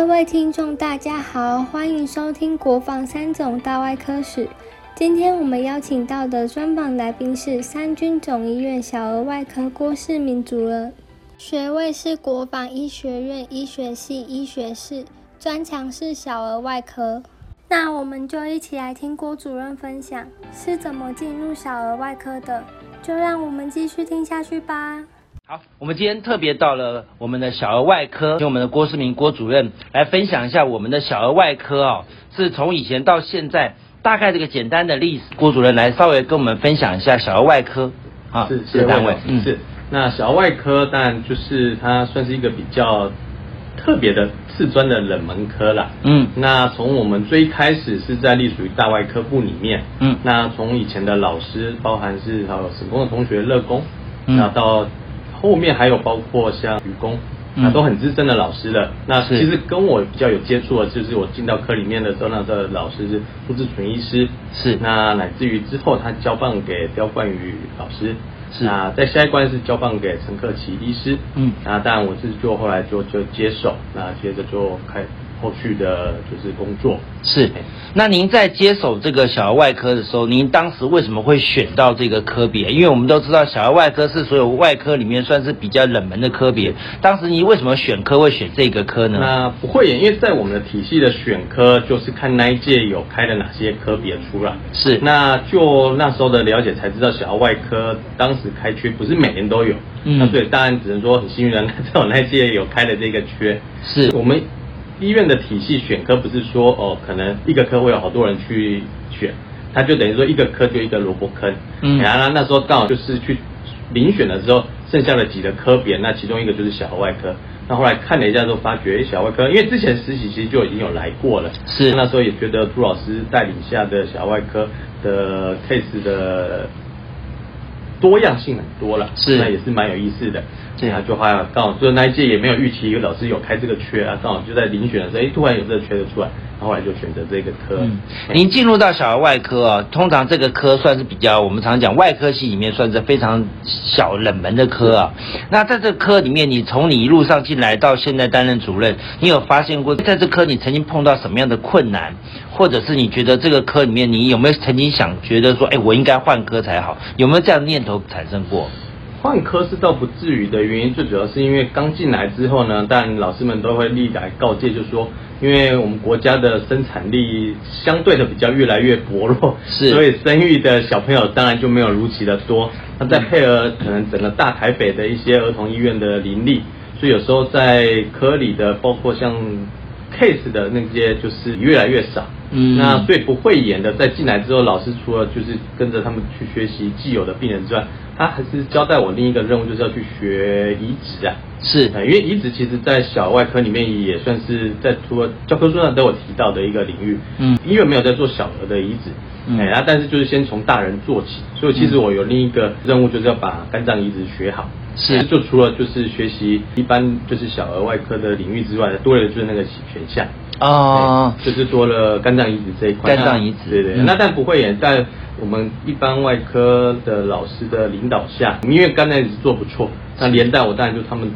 各位听众，大家好，欢迎收听《国防三总大外科史》。今天我们邀请到的专访来宾是三军总医院小儿外科郭世明主任，学位是国防医学院医学系医学士，专长是小儿外科。那我们就一起来听郭主任分享是怎么进入小儿外科的，就让我们继续听下去吧。好，我们今天特别到了我们的小儿外科，请我们的郭世明郭主任来分享一下我们的小儿外科哦，是从以前到现在大概这个简单的历史。郭主任来稍微跟我们分享一下小儿外科啊，是是单位，嗯是。那小儿外科当然就是它算是一个比较特别的次专的冷门科啦。嗯，那从我们最开始是在隶属于大外科部里面，嗯，那从以前的老师，包含是还有省工的同学乐工，那到后面还有包括像愚公，那都很资深的老师了。那其实跟我比较有接触的，就是我进到科里面的时候，那个老师是朱志纯医师，是。那乃至于之后他交棒给刁冠宇老师，是。那在下一关是交棒给陈克奇医师，嗯，那当然我是就后来就就接手，那接着就开。后续的就是工作是，那您在接手这个小儿外科的时候，您当时为什么会选到这个科别？因为我们都知道小儿外科是所有外科里面算是比较冷门的科别。当时您为什么选科会选这个科呢？那不会，因为在我们的体系的选科，就是看那一届有开了哪些科别出来。是，那就那时候的了解才知道，小儿外科当时开缺不是每年都有。嗯，那所以，当然只能说很幸运的，在我那届有开了这个缺。是我们。医院的体系选科不是说哦，可能一个科会有好多人去选，他就等于说一个科就一个萝卜坑。嗯，然后那时候刚好就是去遴选的时候，剩下的几个科别，那其中一个就是小儿外科。那后来看了一下之后，发觉小儿外科，因为之前实习其实就已经有来过了，是那时候也觉得朱老师带领下的小儿外科的 case 的。多样性很多了，是那也是蛮有意思的。这样就话刚好，就那一届也没有预期一个老师有开这个缺啊，刚好就在遴选的时候，哎，突然有这个缺的出来。后来就选择这个科。嗯您进入到小儿外科啊，通常这个科算是比较我们常讲外科系里面算是非常小冷门的科啊。那在这科里面，你从你一路上进来到现在担任主任，你有发现过在这科你曾经碰到什么样的困难，或者是你觉得这个科里面你有没有曾经想觉得说，哎，我应该换科才好？有没有这样的念头产生过？换科是倒不至于的原因，最主要是因为刚进来之后呢，但老师们都会历来告诫，就是说。因为我们国家的生产力相对的比较越来越薄弱，是，所以生育的小朋友当然就没有如期的多。那再配合可能整个大台北的一些儿童医院的林立，所以有时候在科里的包括像 case 的那些就是越来越少。嗯，那最不会演的，在进来之后，老师除了就是跟着他们去学习既有的病人之外，他还是交代我另一个任务，就是要去学移植啊。是，因为移植其实，在小外科里面也算是在除了教科书上都有提到的一个领域。嗯，医院没有在做小儿的移植，哎，然后但是就是先从大人做起，所以其实我有另一个任务，就是要把肝脏移植学好。是，就除了就是学习一般就是小儿外科的领域之外，多了就是那个选项。啊，就是多了肝脏移植这一块。肝脏移植，对对。那但不会也在我们一般外科的老师的领导下，因为肝脏移植做不错，那连带我当然就他们。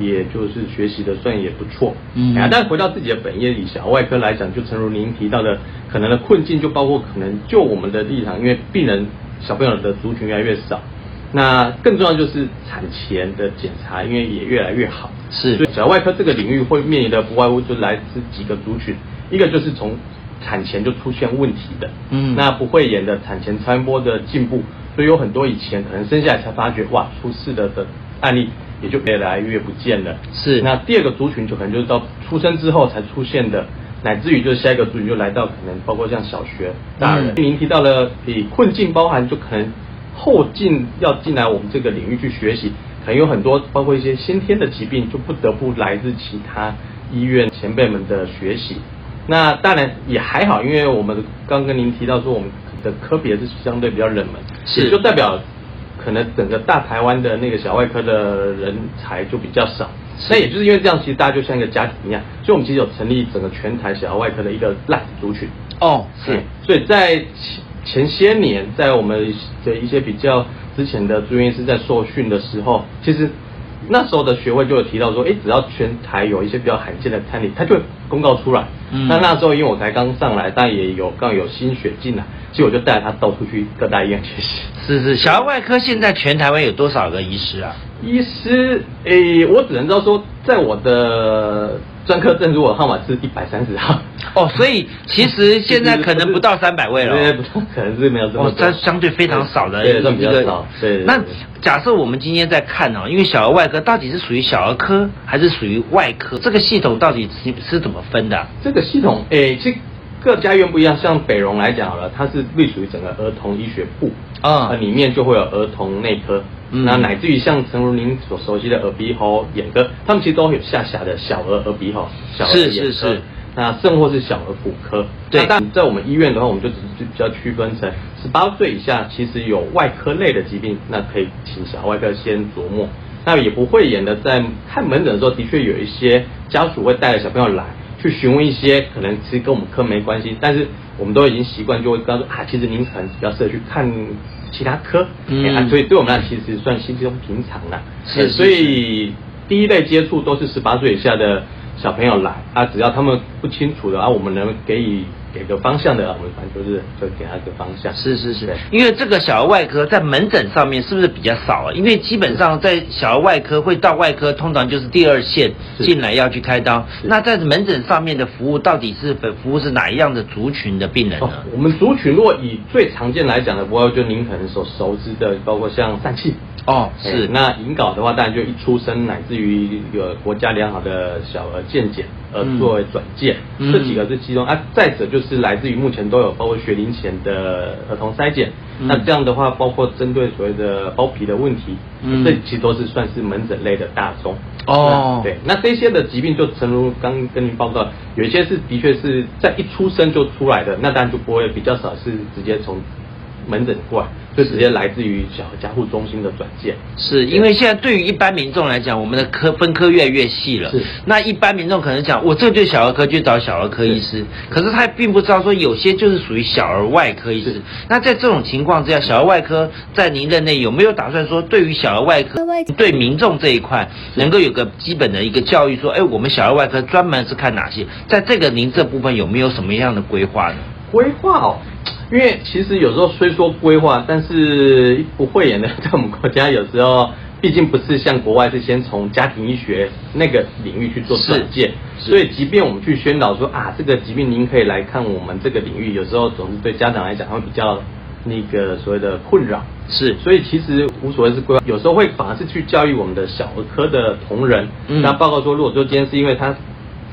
也就是学习的算也不错，嗯，但回到自己的本业里，小外科来讲，就诚如您提到的，可能的困境就包括可能就我们的立场，因为病人小朋友的族群越来越少，那更重要就是产前的检查，因为也越来越好，是，所以小外科这个领域会面临的不外乎就来自几个族群，一个就是从产前就出现问题的，嗯，那不会演的产前超音波的进步，所以有很多以前可能生下来才发觉哇出事的的案例。也就越来越不见了。是，那第二个族群就可能就是到出生之后才出现的，乃至于就是下一个族群就来到可能包括像小学大人。您提到了比困境包含就可能后进要进来我们这个领域去学习，可能有很多包括一些先天的疾病，就不得不来自其他医院前辈们的学习。那当然也还好，因为我们刚跟您提到说我们的科别是相对比较冷门，是就代表。可能整个大台湾的那个小外科的人才就比较少，那也就是因为这样，其实大家就像一个家庭一样，所以我们其实有成立整个全台小外科的一个烂族群。哦，是，所以在前前些年，在我们的一些比较之前的住院医师在受训的时候，其实那时候的学会就有提到说，哎，只要全台有一些比较罕见的餐例，他就公告出来。嗯，那那时候因为我才刚上来，但也有刚有新血进来，所以我就带他到处去各大医院学习。是是，小儿外科现在全台湾有多少个医师啊？医师，诶，我只能知道说，在我的专科证书我号码是一百三十号。哦，所以其实 现在可能不到三百位了。对，可能是没有这么。哦，这相对非常少的一个。比较少。对。那假设我们今天在看哦，因为小儿外科到底是属于小儿科还是属于外科？这个系统到底是是怎么分的？这个系统，诶，其实各家院不一样。像北荣来讲好了，它是隶属于整个儿童医学部啊，里面就会有儿童内科。那乃至于像陈如您所熟悉的耳鼻喉眼科，他们其实都有下辖的小儿耳鼻喉、小儿眼科，那甚或是小儿骨科。对，但在我们医院的话，我们就只是比较区分成十八岁以下，其实有外科类的疾病，那可以请小外科先琢磨。那也不会演的，在看门诊的时候，的确有一些家属会带着小朋友来，去询问一些可能其实跟我们科没关系，但是我们都已经习惯，就会告诉啊，其实您可能比较适合去看。其他科，嗯，所以对我们来其实算稀松平常了。是，所以第一类接触都是十八岁以下的小朋友来啊，只要他们不清楚的啊，我们能给予。给个方向的，我们反正就是就给他一个方向。是是是，因为这个小儿外科在门诊上面是不是比较少啊？因为基本上在小儿外科会到外科，通常就是第二线进来要去开刀。那在门诊上面的服务到底是服务是哪一样的族群的病人呢？我们族群如果以最常见来讲的，不过就您可能所熟知的，包括像疝气。哦，是那引睾的话，当然就一出生乃至于一个国家良好的小儿健检，而作为转介，这几个是其中啊。再者就是来自于目前都有包括学龄前的儿童筛检，那这样的话，包括针对所谓的包皮的问题，嗯这其实都是算是门诊类的大宗。哦，对，那这些的疾病就诚如刚跟您报告，有一些是的确是在一出生就出来的，那当然就不会比较少是直接从。门诊过来，就直接来自于小儿加护中心的转介。是因为现在对于一般民众来讲，我们的科分科越来越细了。是。那一般民众可能讲，我这就小儿科，去找小儿科医师。可是他并不知道说，有些就是属于小儿外科医师。那在这种情况之下，小儿外科在您任内有没有打算说，对于小儿外科对民众这一块，能够有个基本的一个教育，说，哎，我们小儿外科专门是看哪些？在这个您这部分有没有什么样的规划呢？规划哦。因为其实有时候虽说规划，但是不会演的，在我们国家有时候毕竟不是像国外是先从家庭医学那个领域去做转介，所以即便我们去宣导说啊，这个疾病您可以来看我们这个领域，有时候总是对家长来讲会比较那个所谓的困扰。是，所以其实无所谓是规划，有时候会反而是去教育我们的小儿科的同仁，那报告说，如果说今天是因为他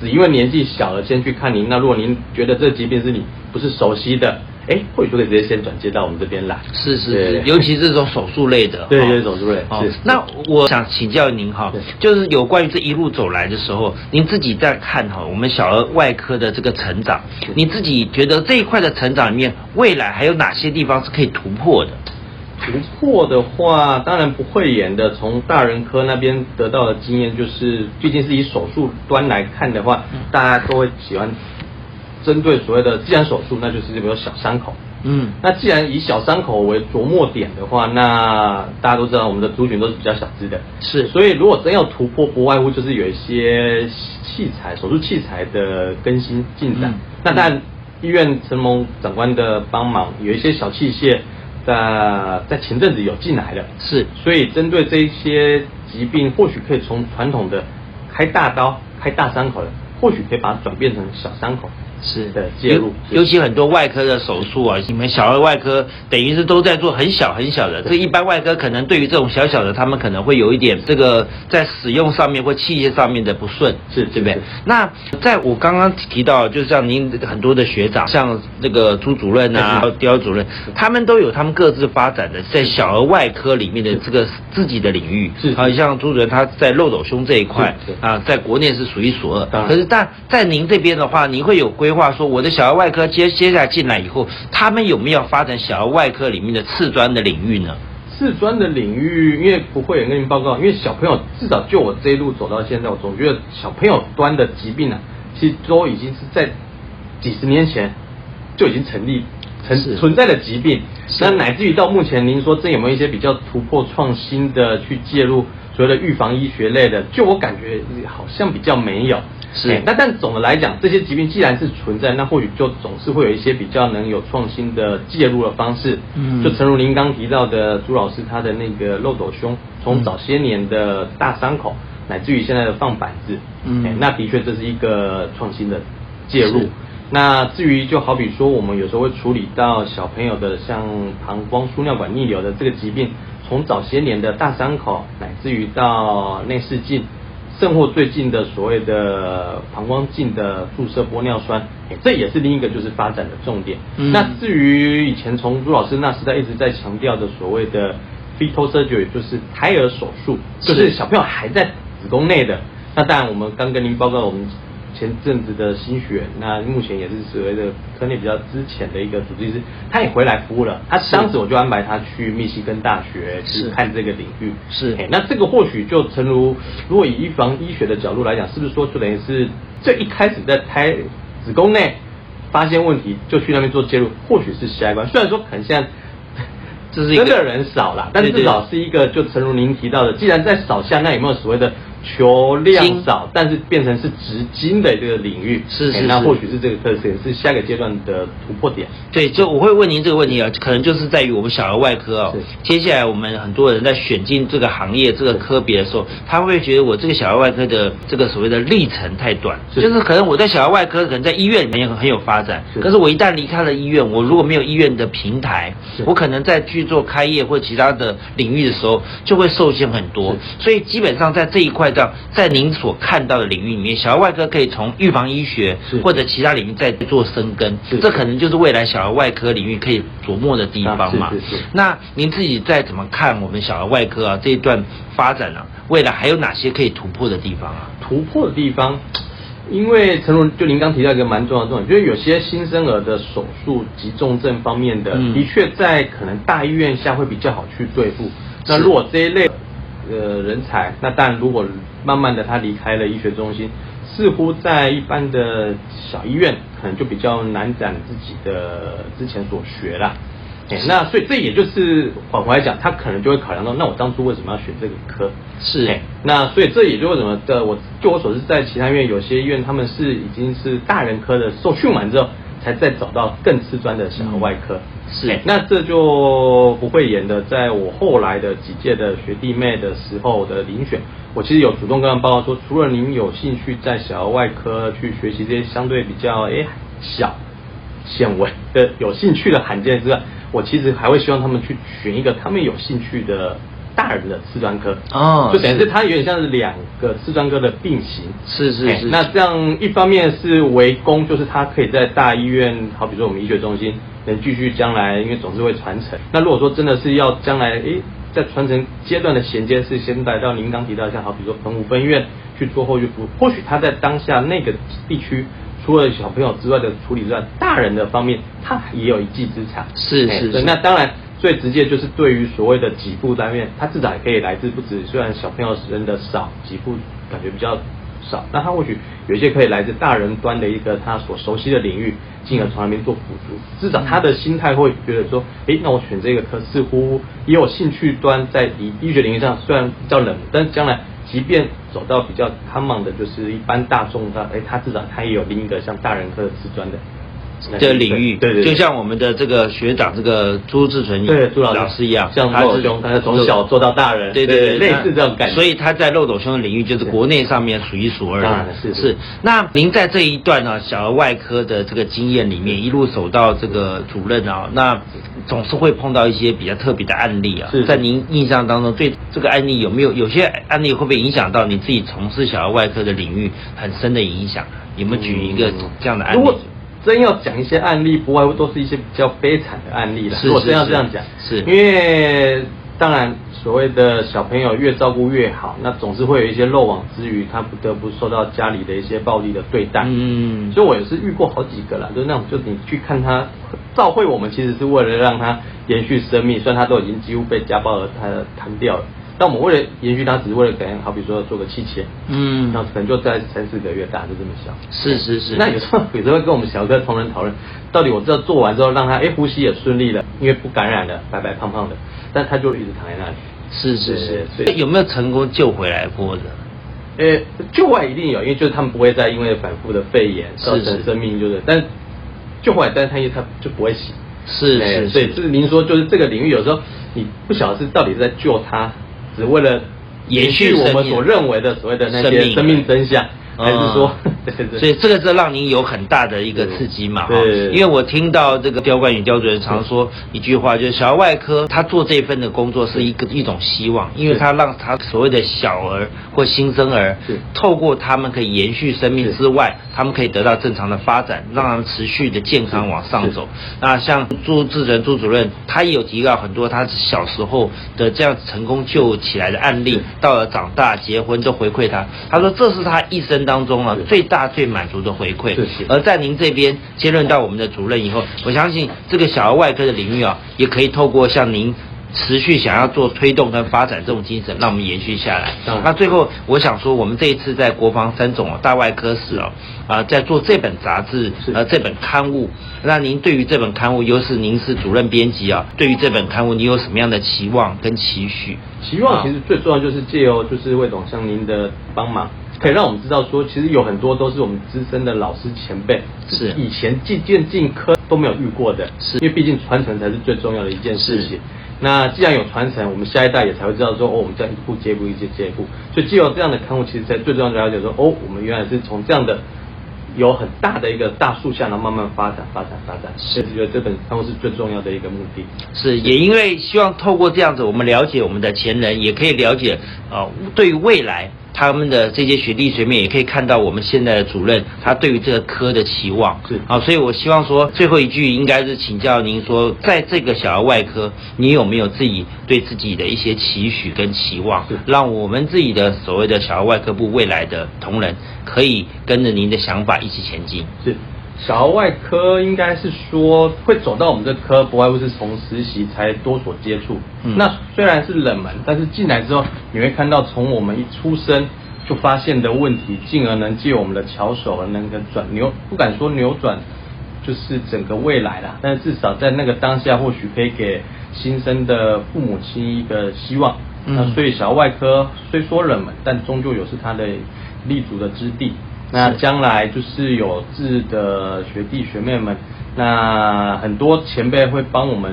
只因为年纪小了先去看您，那如果您觉得这疾病是你不是熟悉的。哎，或许就可以直接先转接到我们这边来。是是是，尤其是这种手术类的。对对，手术类。哦，那我想请教您哈，就是有关于这一路走来的时候，您自己在看哈，我们小儿外科的这个成长，你自己觉得这一块的成长里面，未来还有哪些地方是可以突破的？突破的话，当然不会演的。从大人科那边得到的经验，就是毕竟是以手术端来看的话，大家都会喜欢。针对所谓的自然手术，那就是比如小伤口。嗯，那既然以小伤口为着墨点的话，那大家都知道我们的族群都是比较小只的。是，所以如果真要突破，不外乎就是有一些器材、手术器材的更新进展。那但，医院承蒙长官的帮忙，有一些小器械在在前阵子有进来的。是，所以针对这一些疾病，或许可以从传统的开大刀、开大伤口的，或许可以把它转变成小伤口。是。的，介入，尤其很多外科的手术啊，你们小儿外科等于是都在做很小很小的，这一般外科可能对于这种小小的，他们可能会有一点这个在使用上面或器械上面的不顺，是，对不对？那在我刚刚提到，就像您很多的学长，像这个朱主任啊、刁主任，他们都有他们各自发展的在小儿外科里面的这个自己的领域，是啊，像朱主任他在漏斗胸这一块啊，在国内是数一数二，可是但在您这边的话，您会有规。话说，我的小儿外科接接下来进来以后，他们有没有发展小儿外科里面的次专的领域呢？次专的领域，因为不会有跟您报告，因为小朋友至少就我这一路走到现在，我总觉得小朋友端的疾病啊，其实都已经是在几十年前就已经成立、存存在的疾病。那乃至于到目前，您说这有没有一些比较突破创新的去介入？所谓的预防医学类的，就我感觉好像比较没有。是，那但总的来讲，这些疾病既然是存在，那或许就总是会有一些比较能有创新的介入的方式。嗯，就诚如您刚提到的朱老师他的那个漏斗胸，从早些年的大伤口，乃至于现在的放板子，嗯，那的确这是一个创新的介入。那至于就好比说，我们有时候会处理到小朋友的像膀胱输尿管逆流的这个疾病，从早些年的大伤口，乃至于到内视镜。甚或最近的所谓的膀胱镜的注射玻尿酸，这也是另一个就是发展的重点。那至于以前从朱老师那时代一直在强调的所谓的 fetal surgery，就是胎儿手术，就是小朋友还在子宫内的。那当然，我们刚跟您报告我们。前阵子的新血，那目前也是所谓的科内比较之前的一个主治医师，他也回来服务了。他当时我就安排他去密西根大学去看这个领域。是，那这个或许就诚如，如果以预防医学的角度来讲，是不是说就等于是这一开始在胎子宫内发现问题，就去那边做介入，或许是下一关。虽然说可能现在这是真的人少了，但至少是一个，就诚如您提到的，既然在少下，那有没有所谓的？求量少，但是变成是值金的这个领域，是是，那或许是这个特色，是下一个阶段的突破点。对，就我会问您这个问题啊，可能就是在于我们小儿外科哦。接下来我们很多人在选进这个行业、这个科别的时候，他会觉得我这个小儿外科的这个所谓的历程太短，就是可能我在小儿外科可能在医院里面也很有发展，可是我一旦离开了医院，我如果没有医院的平台，我可能在去做开业或其他的领域的时候就会受限很多。所以基本上在这一块。在您所看到的领域里面，小儿外科可以从预防医学或者其他领域再做深耕，这可能就是未来小儿外科领域可以琢磨的地方嘛。那您自己再怎么看我们小儿外科啊这一段发展呢？未来还有哪些可以突破的地方啊？突破的地方，因为陈龙就您刚提到一个蛮重要的重点，就是有些新生儿的手术及重症方面的，的确在可能大医院下会比较好去对付。那如果这一类。呃，人才那但如果慢慢的他离开了医学中心，似乎在一般的小医院可能就比较难展自己的之前所学了。哎，那所以这也就是反过来讲，他可能就会考量到，那我当初为什么要选这个科？是哎，那所以这也就为什么的，我就我所知，在其他医院有些医院他们是已经是大人科的受训完之后。才再找到更次专的小儿外科，是，那这就不会演的。在我后来的几届的学弟妹的时候的遴选，我其实有主动跟他们报告说，除了您有兴趣在小儿外科去学习这些相对比较哎小、显微的有兴趣的罕见之外，我其实还会希望他们去选一个他们有兴趣的。大人的四专科哦，就等于是它有点像是两个四专科的并行，是是是。那这样一方面是围攻，就是他可以在大医院，好比说我们医学中心，能继续将来，因为总是会传承。那如果说真的是要将来，诶，在传承阶段的衔接是先来到您刚提到像好比说澎湖分院去做后续服务，或许他在当下那个地区，除了小朋友之外的处理之外，大人的方面他也有一技之长。是是是。那当然。最直接就是对于所谓的给付单面，它至少也可以来自不止。虽然小朋友使用的少，给付感觉比较少，但他或许有一些可以来自大人端的一个他所熟悉的领域，进而从那边做辅助。至少他的心态会觉得说，诶，那我选这个科似乎也有兴趣端在医医学领域上虽然比较冷，但将来即便走到比较 common 的，就是一般大众的，哎，他至少他也有另一个像大人科的瓷砖的。的领域，对对，就像我们的这个学长这个朱志纯对朱老师一样，像漏斗胸，他是从小做到大人，对对对，类似这种感觉。所以他在漏斗胸的领域就是国内上面数一数二的。是是。那您在这一段呢，小儿外科的这个经验里面，一路走到这个主任啊，那总是会碰到一些比较特别的案例啊。是。在您印象当中，对这个案例有没有有些案例会不会影响到你自己从事小儿外科的领域很深的影响？有没有举一个这样的案例？真要讲一些案例，不外乎都是一些比较悲惨的案例了。如果真要这样讲，是因为当然所谓的小朋友越照顾越好，那总是会有一些漏网之鱼，他不得不受到家里的一些暴力的对待。嗯，所以我也是遇过好几个了，就是那种，就你去看他照会，我们其实是为了让他延续生命，虽然他都已经几乎被家暴而他瘫掉了。但我们为了延续它，只是为了给，好比说做个器械，嗯，那可能就在三四个月大，就这么小。是是是。那有时候有时候跟我们小科同仁讨论，到底我知道做完之后让他哎呼吸也顺利了，因为不感染了，白白胖胖的，但他就一直躺在那里。是是是，有没有成功救回来过的？呃，救回来一定有，因为就是他们不会再因为反复的肺炎造成生命就是，但救回来，但是他因为他就不会死。是是，所以就是您说，就是这个领域有时候你不晓得是到底是在救他，只为了延续我们所认为的所谓的那些生命真相。还是说，所以这个是让您有很大的一个刺激嘛？哈，因为我听到这个刁冠宇刁主任常说一句话，就是小儿外科他做这份的工作是一个一种希望，因为他让他所谓的小儿或新生儿，透过他们可以延续生命之外，他们可以得到正常的发展，让他们持续的健康往上走。那像朱志仁朱主任，他也有提到很多他小时候的这样成功救起来的案例，到了长大结婚都回馈他，他说这是他一生。当中啊，最大最满足的回馈。而在您这边接任到我们的主任以后，我相信这个小儿外科的领域啊，也可以透过像您持续想要做推动跟发展这种精神，让我们延续下来。那最后我想说，我们这一次在国防三总大外科室哦，啊，在做这本杂志呃这本刊物，那您对于这本刊物，尤其是您是主任编辑啊，对于这本刊物，你有什么样的期望跟期许？期望其实最重要就是借由就是魏总向您的帮忙。可以让我们知道说，其实有很多都是我们资深的老师前辈，是以前进进进科都没有遇过的，是因为毕竟传承才是最重要的一件事情。那既然有传承，我们下一代也才会知道说，哦，我们这样一步接一步，一步接一步。所以，既有这样的刊物，其实才最重要的了解说，哦，我们原来是从这样的有很大的一个大树下，然后慢慢发展、发展、发展。是觉得这本刊物是最重要的一个目的。是也因为希望透过这样子，我们了解我们的前人，也可以了解啊，对于未来。他们的这些学弟学妹也可以看到我们现在的主任他对于这个科的期望，是啊，所以我希望说最后一句应该是请教您说，在这个小儿外科，你有没有自己对自己的一些期许跟期望，让我们自己的所谓的小儿外科部未来的同仁可以跟着您的想法一起前进。是。小儿外科应该是说会走到我们这科，不外乎是从实习才多所接触。那虽然是冷门，但是进来之后，你会看到从我们一出生就发现的问题，进而能借我们的巧手而能够转扭，不敢说扭转，就是整个未来啦。但是至少在那个当下，或许可以给新生的父母亲一个希望。那所以小儿外科虽说冷门，但终究有是它的立足的之地。那将来就是有志的学弟学妹们，那很多前辈会帮我们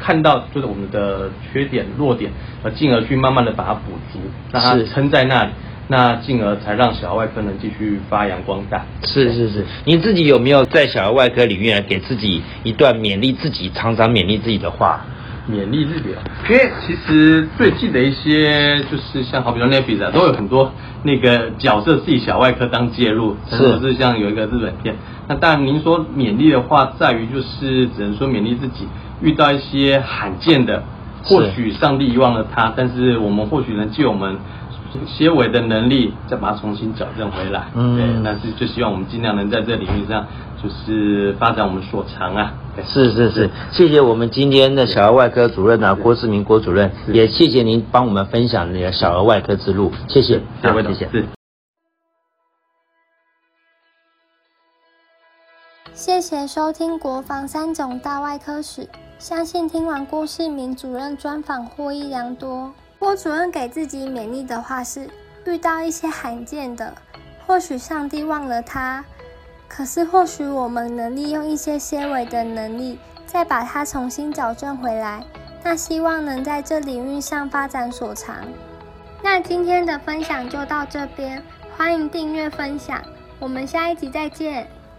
看到，就是我们的缺点弱点，而进而去慢慢的把它补足，让它撑在那里，那进而才让小儿外科能继续发扬光大。是是是，你自己有没有在小儿外科里面给自己一段勉励自己、常常勉励自己的话？勉励日表，因为其实最近的一些就是像好比说 n e b i 啊，都有很多那个角色自己小外科当介入，是不是像有一个日本片？那当然您说勉励的话，在于就是只能说勉励自己，遇到一些罕见的，或许上帝遗忘了他，但是我们或许能借我们。些微的能力，再把它重新矫正回来。嗯，对，但是就希望我们尽量能在这领域上，就是发展我们所长啊。是是是，谢谢我们今天的小儿外科主任啊，郭志明郭主任，也谢谢您帮我们分享你的小儿外科之路，谢谢，各位谢谢。谢谢收听国防三种大外科史，相信听完郭世明主任专访获益良多。郭主任给自己勉励的话是：遇到一些罕见的，或许上帝忘了他，可是或许我们能利用一些纤维的能力，再把它重新矫正回来。那希望能在这领域上发展所长。那今天的分享就到这边，欢迎订阅分享，我们下一集再见。